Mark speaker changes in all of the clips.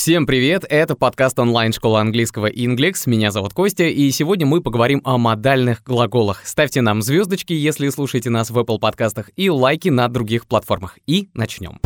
Speaker 1: Всем привет, это подкаст онлайн-школы английского Inglex, меня зовут Костя, и сегодня мы поговорим о модальных глаголах. Ставьте нам звездочки, если слушаете нас в Apple подкастах, и лайки на других платформах. И начнем.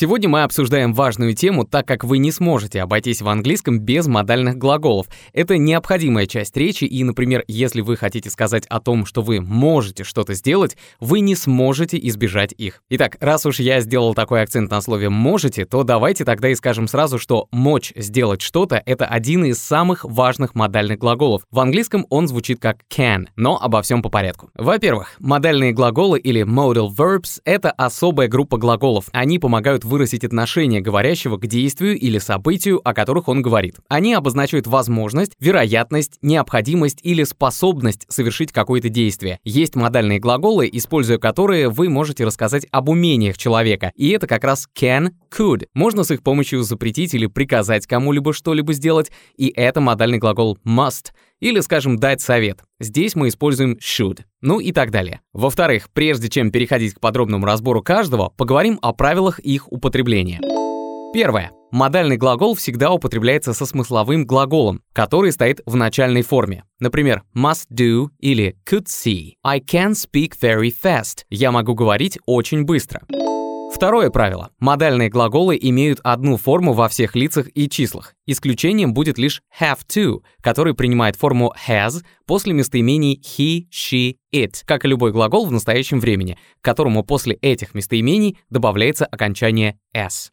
Speaker 1: Сегодня мы обсуждаем важную тему, так как вы не сможете обойтись в английском без модальных глаголов. Это необходимая часть речи, и, например, если вы хотите сказать о том, что вы можете что-то сделать, вы не сможете избежать их. Итак, раз уж я сделал такой акцент на слове «можете», то давайте тогда и скажем сразу, что «мочь сделать что-то» — это один из самых важных модальных глаголов. В английском он звучит как can, но обо всем по порядку. Во-первых, модальные глаголы или modal verbs — это особая группа глаголов. Они помогают выразить отношение говорящего к действию или событию, о которых он говорит. Они обозначивают возможность, вероятность, необходимость или способность совершить какое-то действие. Есть модальные глаголы, используя которые вы можете рассказать об умениях человека, и это как раз can, could. Можно с их помощью запретить или приказать кому-либо что-либо сделать, и это модальный глагол must — или, скажем, дать совет. Здесь мы используем should. Ну и так далее. Во-вторых, прежде чем переходить к подробному разбору каждого, поговорим о правилах их употребления. Первое. Модальный глагол всегда употребляется со смысловым глаголом, который стоит в начальной форме. Например, must do или could see. I can speak very fast. Я могу говорить очень быстро. Второе правило. Модальные глаголы имеют одну форму во всех лицах и числах. Исключением будет лишь have to, который принимает форму has после местоимений he, she, it, как и любой глагол в настоящем времени, к которому после этих местоимений добавляется окончание s.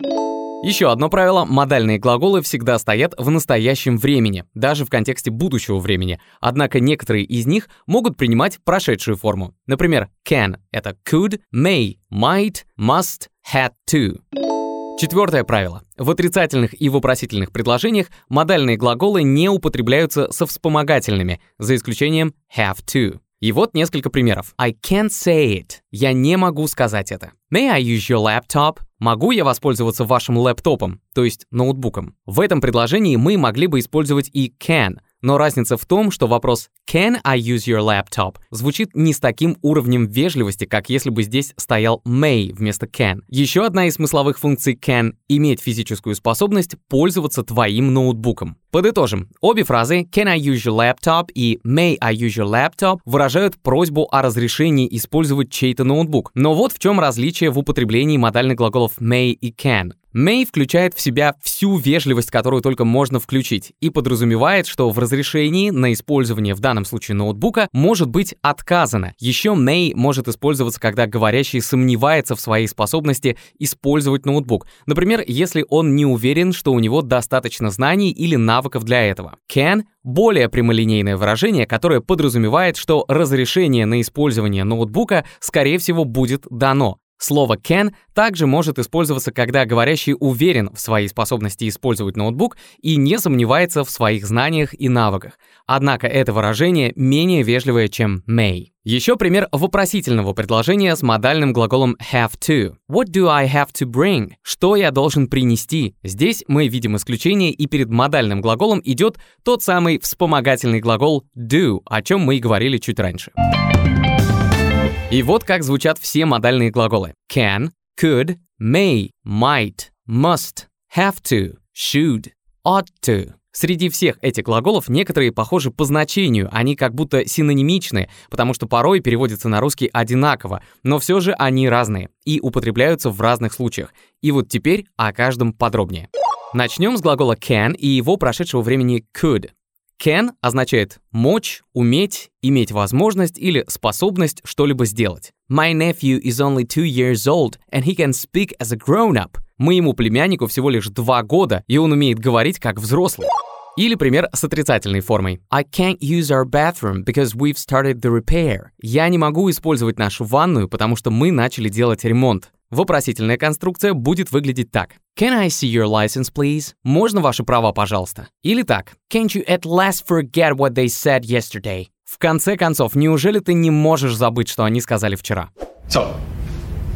Speaker 1: Еще одно правило – модальные глаголы всегда стоят в настоящем времени, даже в контексте будущего времени. Однако некоторые из них могут принимать прошедшую форму. Например, can – это could, may – might, must – had to. Четвертое правило. В отрицательных и вопросительных предложениях модальные глаголы не употребляются со вспомогательными, за исключением have to. И вот несколько примеров. I can't say it. Я не могу сказать это. May I use your laptop? Могу я воспользоваться вашим лэптопом, то есть ноутбуком? В этом предложении мы могли бы использовать и can, но разница в том, что вопрос «Can I use your laptop?» звучит не с таким уровнем вежливости, как если бы здесь стоял may вместо can. Еще одна из смысловых функций can — иметь физическую способность пользоваться твоим ноутбуком. Подытожим. Обе фразы «Can I use your laptop» и «May I use your laptop» выражают просьбу о разрешении использовать чей-то ноутбук. Но вот в чем различие в употреблении модальных глаголов may и can. May включает в себя всю вежливость, которую только можно включить, и подразумевает, что в разрешении на использование в данном случае ноутбука может быть отказано. Еще may может использоваться, когда говорящий сомневается в своей способности использовать ноутбук. Например, если он не уверен, что у него достаточно знаний или навыков для этого. Can — более прямолинейное выражение, которое подразумевает, что разрешение на использование ноутбука, скорее всего, будет дано. Слово can также может использоваться, когда говорящий уверен в своей способности использовать ноутбук и не сомневается в своих знаниях и навыках. Однако это выражение менее вежливое, чем may. Еще пример вопросительного предложения с модальным глаголом have to. What do I have to bring? Что я должен принести? Здесь мы видим исключение, и перед модальным глаголом идет тот самый вспомогательный глагол do, о чем мы и говорили чуть раньше. И вот как звучат все модальные глаголы. Can, could, may, might, must, have to, should, ought to. Среди всех этих глаголов некоторые похожи по значению, они как будто синонимичны, потому что порой переводятся на русский одинаково, но все же они разные и употребляются в разных случаях. И вот теперь о каждом подробнее. Начнем с глагола can и его прошедшего времени could. Can означает мочь, уметь, иметь возможность или способность что-либо сделать. My nephew is only two years old, and he can speak as a grown-up. Моему племяннику всего лишь два года, и он умеет говорить как взрослый. Или пример с отрицательной формой. I can't use our bathroom because we've started the repair. Я не могу использовать нашу ванную, потому что мы начали делать ремонт. Вопросительная конструкция будет выглядеть так. Can I see your license, please? Можно ваши права, пожалуйста? Или так. Can't you at last forget what they said yesterday? В конце концов, неужели ты не можешь забыть, что они сказали вчера?
Speaker 2: So,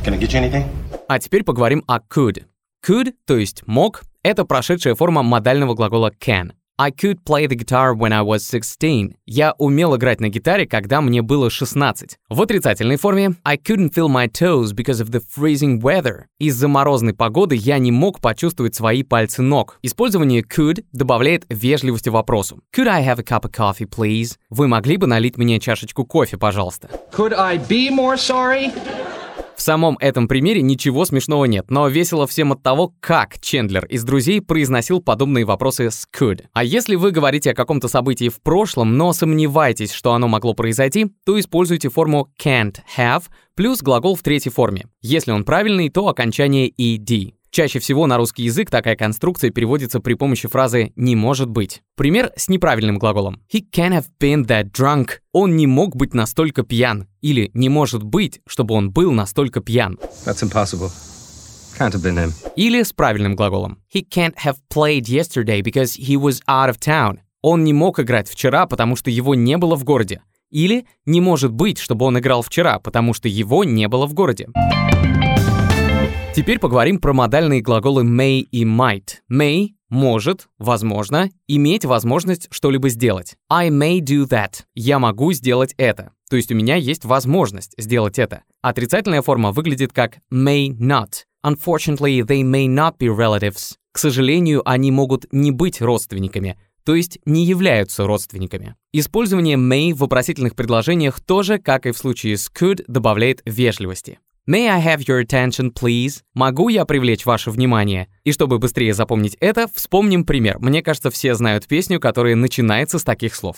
Speaker 2: can I get you anything?
Speaker 1: А теперь поговорим о could. Could, то есть мог, это прошедшая форма модального глагола can. I could play the guitar when I was 16. Я умел играть на гитаре, когда мне было 16. В отрицательной форме I couldn't feel my toes because of the freezing weather. Из-за морозной погоды я не мог почувствовать свои пальцы ног. Использование could добавляет вежливости вопросу. Could I have a cup of coffee, please? Вы могли бы налить мне чашечку кофе, пожалуйста?
Speaker 3: Could I be more sorry?
Speaker 1: В самом этом примере ничего смешного нет, но весело всем от того, как Чендлер из «Друзей» произносил подобные вопросы с could. А если вы говорите о каком-то событии в прошлом, но сомневаетесь, что оно могло произойти, то используйте форму can't have плюс глагол в третьей форме. Если он правильный, то окончание ed. Чаще всего на русский язык такая конструкция переводится при помощи фразы «не может быть». Пример с неправильным глаголом. He can't have been that drunk. Он не мог быть настолько пьян. Или не может быть, чтобы он был настолько пьян.
Speaker 3: That's impossible. Can't have been him.
Speaker 1: Или с правильным глаголом. He can't have played yesterday because he was out of town. Он не мог играть вчера, потому что его не было в городе. Или не может быть, чтобы он играл вчера, потому что его не было в городе. Теперь поговорим про модальные глаголы may и might. May — может, возможно, иметь возможность что-либо сделать. I may do that. Я могу сделать это. То есть у меня есть возможность сделать это. Отрицательная форма выглядит как may not. Unfortunately, they may not be relatives. К сожалению, они могут не быть родственниками, то есть не являются родственниками. Использование may в вопросительных предложениях тоже, как и в случае с could, добавляет вежливости. May I have your attention, please? Могу я привлечь ваше внимание? И чтобы быстрее запомнить это, вспомним пример. Мне кажется, все знают песню, которая начинается с таких слов.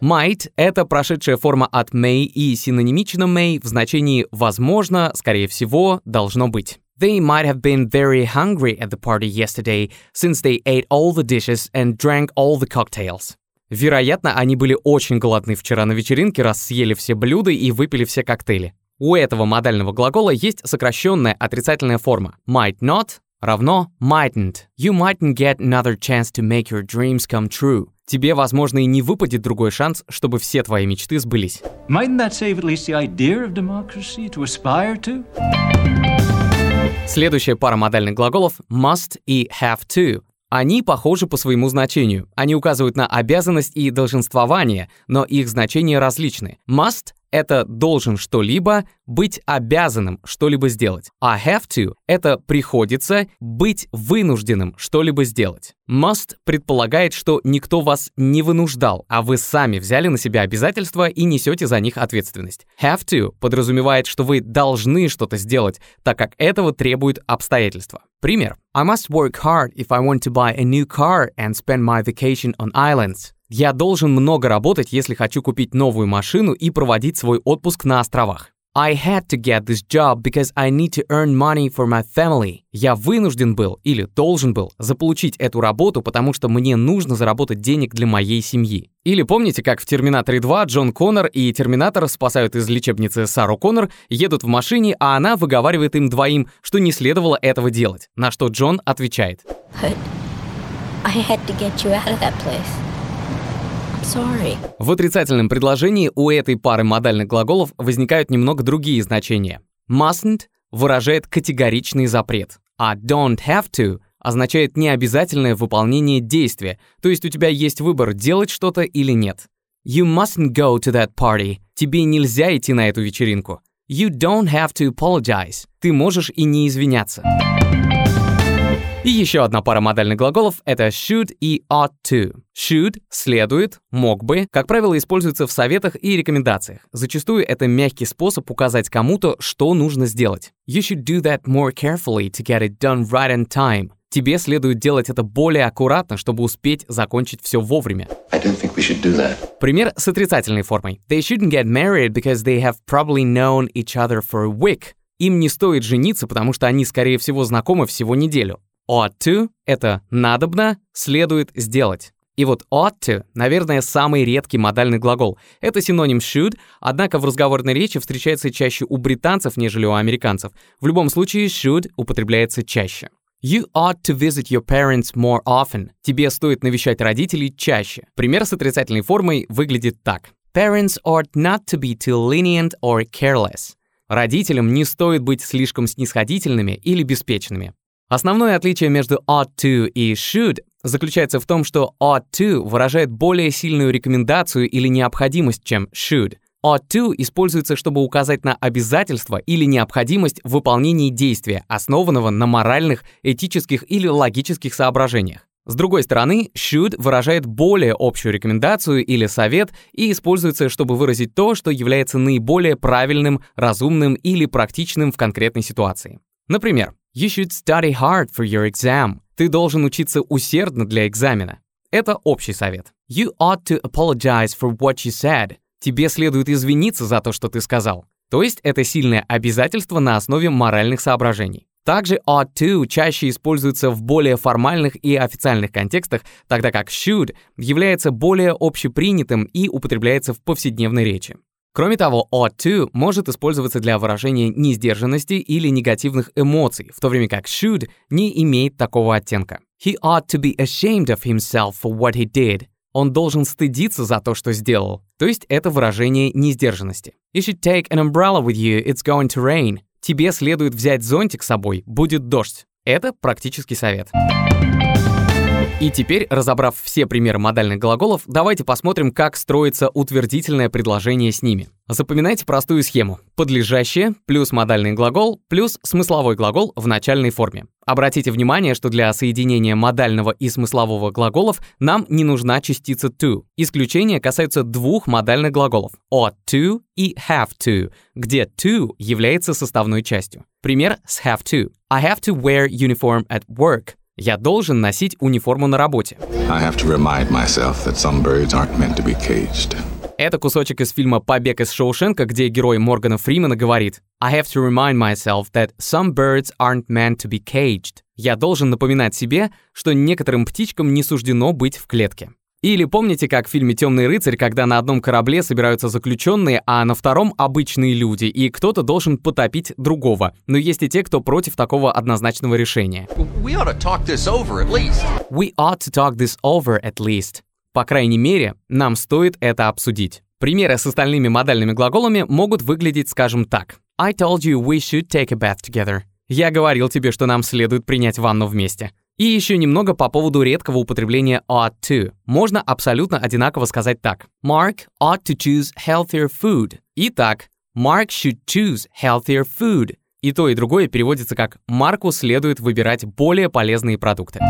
Speaker 1: Might — это прошедшая форма от may и синонимично may в значении «возможно», «скорее всего», «должно быть». They might have been very hungry at the party yesterday, since they ate all the dishes and drank all the cocktails. Вероятно, они были очень голодны вчера на вечеринке, раз съели все блюда и выпили все коктейли. У этого модального глагола есть сокращенная отрицательная форма. Might not равно mightn't. You mightn't get another chance to make your dreams come true. Тебе, возможно, и не выпадет другой шанс, чтобы все твои мечты сбылись.
Speaker 4: Mightn't that save at least the idea of democracy to aspire to?
Speaker 1: Следующая пара модальных глаголов must и have to. Они похожи по своему значению. Они указывают на обязанность и долженствование, но их значения различны. Must — это должен что-либо, быть обязанным что-либо сделать. А have to — это приходится быть вынужденным что-либо сделать. Must предполагает, что никто вас не вынуждал, а вы сами взяли на себя обязательства и несете за них ответственность. Have to подразумевает, что вы должны что-то сделать, так как этого требуют обстоятельства. Пример. I must work hard if I want to buy a new car and spend my vacation on islands. Я должен много работать, если хочу купить новую машину и проводить свой отпуск на островах. I had to get this job because I need to earn money for my family. Я вынужден был или должен был заполучить эту работу, потому что мне нужно заработать денег для моей семьи. Или помните, как в «Терминаторе 2» Джон Коннор и Терминатор спасают из лечебницы Сару Коннор, едут в машине, а она выговаривает им двоим, что не следовало этого делать, на что Джон отвечает.
Speaker 5: I had to get you out of that place.
Speaker 1: В отрицательном предложении у этой пары модальных глаголов возникают немного другие значения. Mustn't выражает категоричный запрет, а don't have to означает необязательное выполнение действия, то есть у тебя есть выбор делать что-то или нет. You mustn't go to that party. Тебе нельзя идти на эту вечеринку. You don't have to apologize. Ты можешь и не извиняться. И еще одна пара модальных глаголов — это should и ought to. Should — следует, мог бы, как правило, используется в советах и рекомендациях. Зачастую это мягкий способ указать кому-то, что нужно сделать. You should do that more carefully to get it done right on time. Тебе следует делать это более аккуратно, чтобы успеть закончить все вовремя. Пример с отрицательной формой. They shouldn't get married because they have probably known each other for a week. Им не стоит жениться, потому что они, скорее всего, знакомы всего неделю. Ought to — это надобно, следует сделать. И вот ought to, наверное, самый редкий модальный глагол. Это синоним should, однако в разговорной речи встречается чаще у британцев, нежели у американцев. В любом случае, should употребляется чаще. You ought to visit your parents more often. Тебе стоит навещать родителей чаще. Пример с отрицательной формой выглядит так. Parents ought not to be too lenient or careless. Родителям не стоит быть слишком снисходительными или беспечными. Основное отличие между ought to и should заключается в том, что ought to выражает более сильную рекомендацию или необходимость, чем should. Ought to используется, чтобы указать на обязательство или необходимость в выполнении действия, основанного на моральных, этических или логических соображениях. С другой стороны, should выражает более общую рекомендацию или совет и используется, чтобы выразить то, что является наиболее правильным, разумным или практичным в конкретной ситуации. Например, You should study hard for your exam. Ты должен учиться усердно для экзамена. Это общий совет. You ought to apologize for what you said. Тебе следует извиниться за то, что ты сказал. То есть это сильное обязательство на основе моральных соображений. Также ought to чаще используется в более формальных и официальных контекстах, тогда как should является более общепринятым и употребляется в повседневной речи. Кроме того, ought to может использоваться для выражения несдержанности или негативных эмоций, в то время как should не имеет такого оттенка. He ought to be ashamed of himself for what he did. Он должен стыдиться за то, что сделал. То есть это выражение несдержанности. You should take an umbrella with you, it's going to rain. Тебе следует взять зонтик с собой, будет дождь. Это практический совет. И теперь, разобрав все примеры модальных глаголов, давайте посмотрим, как строится утвердительное предложение с ними. Запоминайте простую схему. Подлежащее плюс модальный глагол плюс смысловой глагол в начальной форме. Обратите внимание, что для соединения модального и смыслового глаголов нам не нужна частица to. Исключения касаются двух модальных глаголов ought to и have to, где to является составной частью. Пример с have to. I have to wear uniform at work. Я должен носить униформу на работе. Это кусочек из фильма «Побег из Шоушенка», где герой Моргана Фримена говорит «I have to remind myself that some birds aren't meant to be caged». Я должен напоминать себе, что некоторым птичкам не суждено быть в клетке. Или помните, как в фильме «Темный рыцарь», когда на одном корабле собираются заключенные, а на втором — обычные люди, и кто-то должен потопить другого. Но есть и те, кто против такого однозначного решения.
Speaker 6: We ought to talk this over at least.
Speaker 1: We ought to talk this over at least. По крайней мере, нам стоит это обсудить. Примеры с остальными модальными глаголами могут выглядеть, скажем так. I told you we should take a bath together. Я говорил тебе, что нам следует принять ванну вместе. И еще немного по поводу редкого употребления ought to. Можно абсолютно одинаково сказать так. Mark ought to choose healthier food. Итак, Mark should choose healthier food. И то, и другое переводится как «Марку следует выбирать более полезные продукты».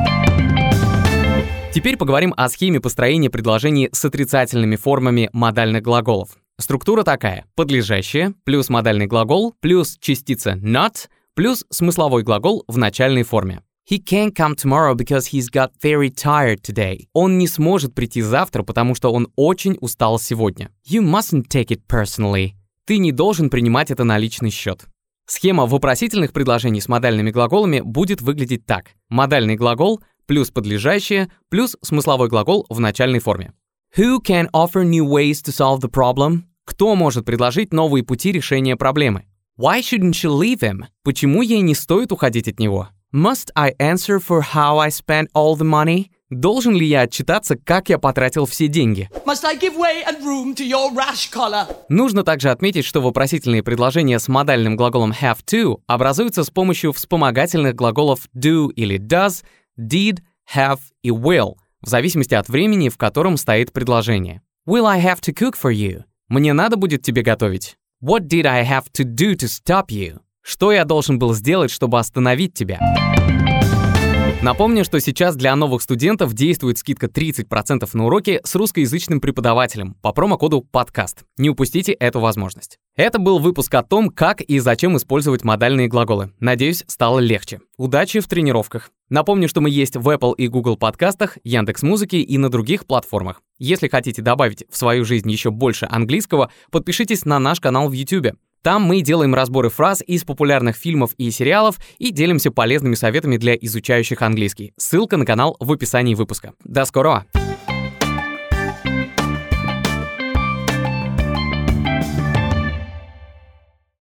Speaker 1: Теперь поговорим о схеме построения предложений с отрицательными формами модальных глаголов. Структура такая. Подлежащее, плюс модальный глагол, плюс частица not, плюс смысловой глагол в начальной форме. He can't come tomorrow because he's got very tired today. Он не сможет прийти завтра, потому что он очень устал сегодня. You mustn't take it personally. Ты не должен принимать это на личный счет. Схема вопросительных предложений с модальными глаголами будет выглядеть так. Модальный глагол плюс подлежащее плюс смысловой глагол в начальной форме. Who can offer new ways to solve the problem? Кто может предложить новые пути решения проблемы? Why shouldn't she leave him? Почему ей не стоит уходить от него? Must I answer for how I spent all the money? Должен ли я отчитаться, как я потратил все деньги?
Speaker 7: Must I give way and room to your rash collar?
Speaker 1: Нужно также отметить, что вопросительные предложения с модальным глаголом have to образуются с помощью вспомогательных глаголов do или does, did, have и will, в зависимости от времени, в котором стоит предложение. Will I have to cook for you? Мне надо будет тебе готовить. What did I have to do to stop you? Что я должен был сделать, чтобы остановить тебя? Напомню, что сейчас для новых студентов действует скидка 30% на уроки с русскоязычным преподавателем по промокоду «Подкаст». Не упустите эту возможность. Это был выпуск о том, как и зачем использовать модальные глаголы. Надеюсь, стало легче. Удачи в тренировках. Напомню, что мы есть в Apple и Google подкастах, Яндекс Музыки и на других платформах. Если хотите добавить в свою жизнь еще больше английского, подпишитесь на наш канал в YouTube. Там мы делаем разборы фраз из популярных фильмов и сериалов и делимся полезными советами для изучающих английский. Ссылка на канал в описании выпуска. До скорого!